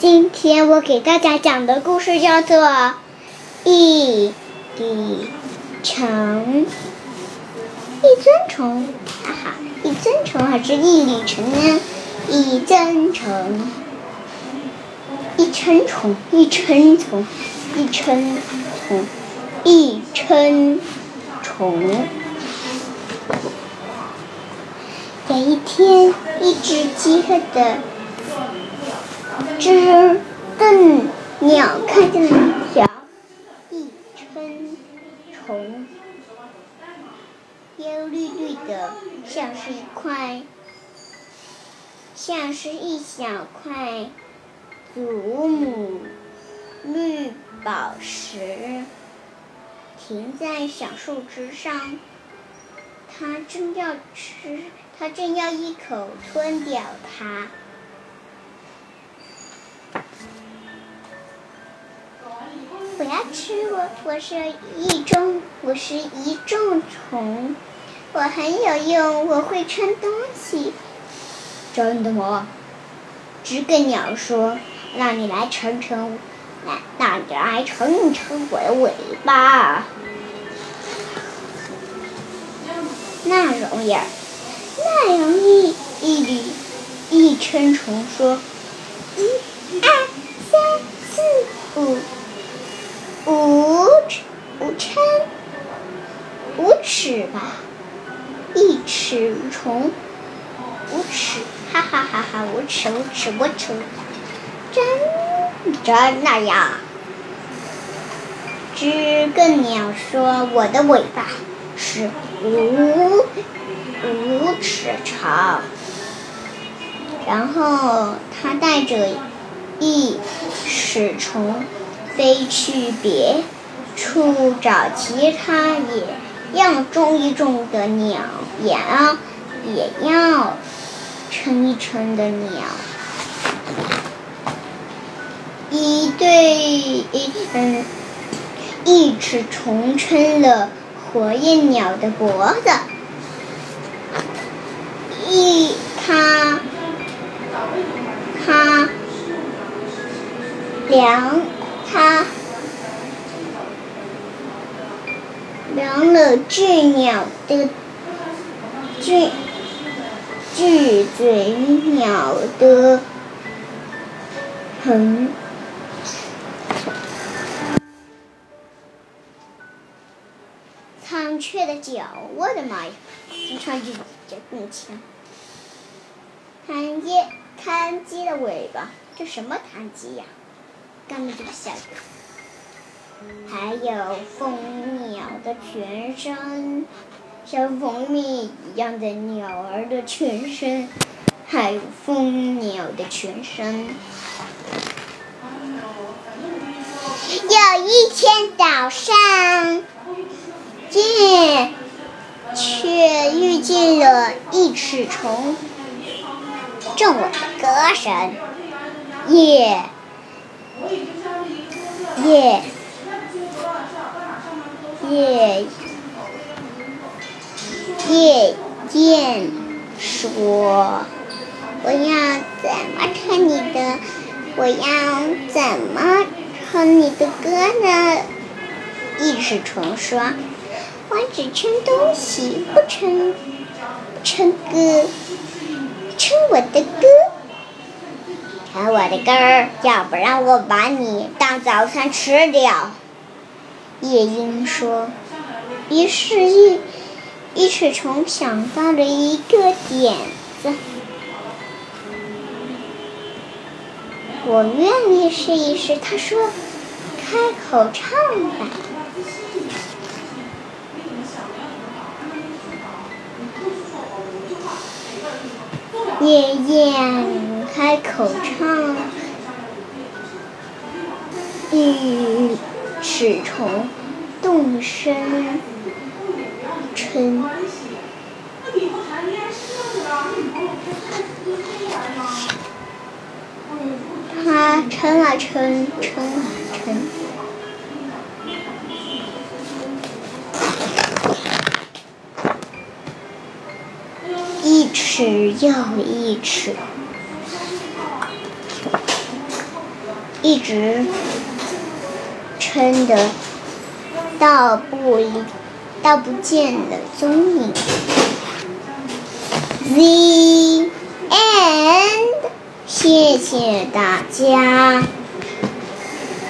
今天我给大家讲的故事叫做《一里城》。一尊虫，哈哈，一尊虫。还是一里城呢？一尊虫，一称虫，一称虫，一称虫，一称虫。有一天，一只饥饿的。只笨鸟看见了一条一春虫，幽绿绿的，像是一块，像是一小块祖母绿宝石，停在小树枝上。它正要吃，它正要一口吞掉它。我要吃我，我是一种，我是一种虫，我很有用，我会称东西。真的吗？知更鸟说：“那你来称称，来，那你来称称我的尾巴。”那容易，那容易。一缕一称虫说：“一尺虫，五尺，哈哈哈哈！五尺五尺五尺，真真的呀？知更鸟说：“我的尾巴是五五尺长。”然后它带着一尺虫。飞去别处找其他也要种一种的鸟，也要也要称一称的鸟。一对一嗯，一只虫撑了火焰鸟的脖子，一它它两。它量了巨鸟的巨巨嘴鸟的横苍雀的脚，我的妈呀！经常就就更强。弹鸡，弹鸡的尾巴，这什么弹鸡呀？根本就不晓得，还有蜂鸟的全身，像蜂蜜一样的鸟儿的全身，还有蜂鸟的全身。有一天早上，见，却遇见了一尺虫，中我的歌声，耶。耶，耶夜莺说：“我要怎么唱你的？我要怎么唱你的歌呢？”一只虫说：“我只称东西，不称不称歌，称我的歌。”唱我的歌儿，要不然我把你当早餐吃掉。夜莺说。于是，一一尺虫想到了一个点子。我愿意试一试。他说：“开口唱吧。”夜莺。开口唱，一尺虫动身称，他称啊称，称啊称，一尺又一尺。一直撑的到不一到不见了踪影。The end，谢谢大家。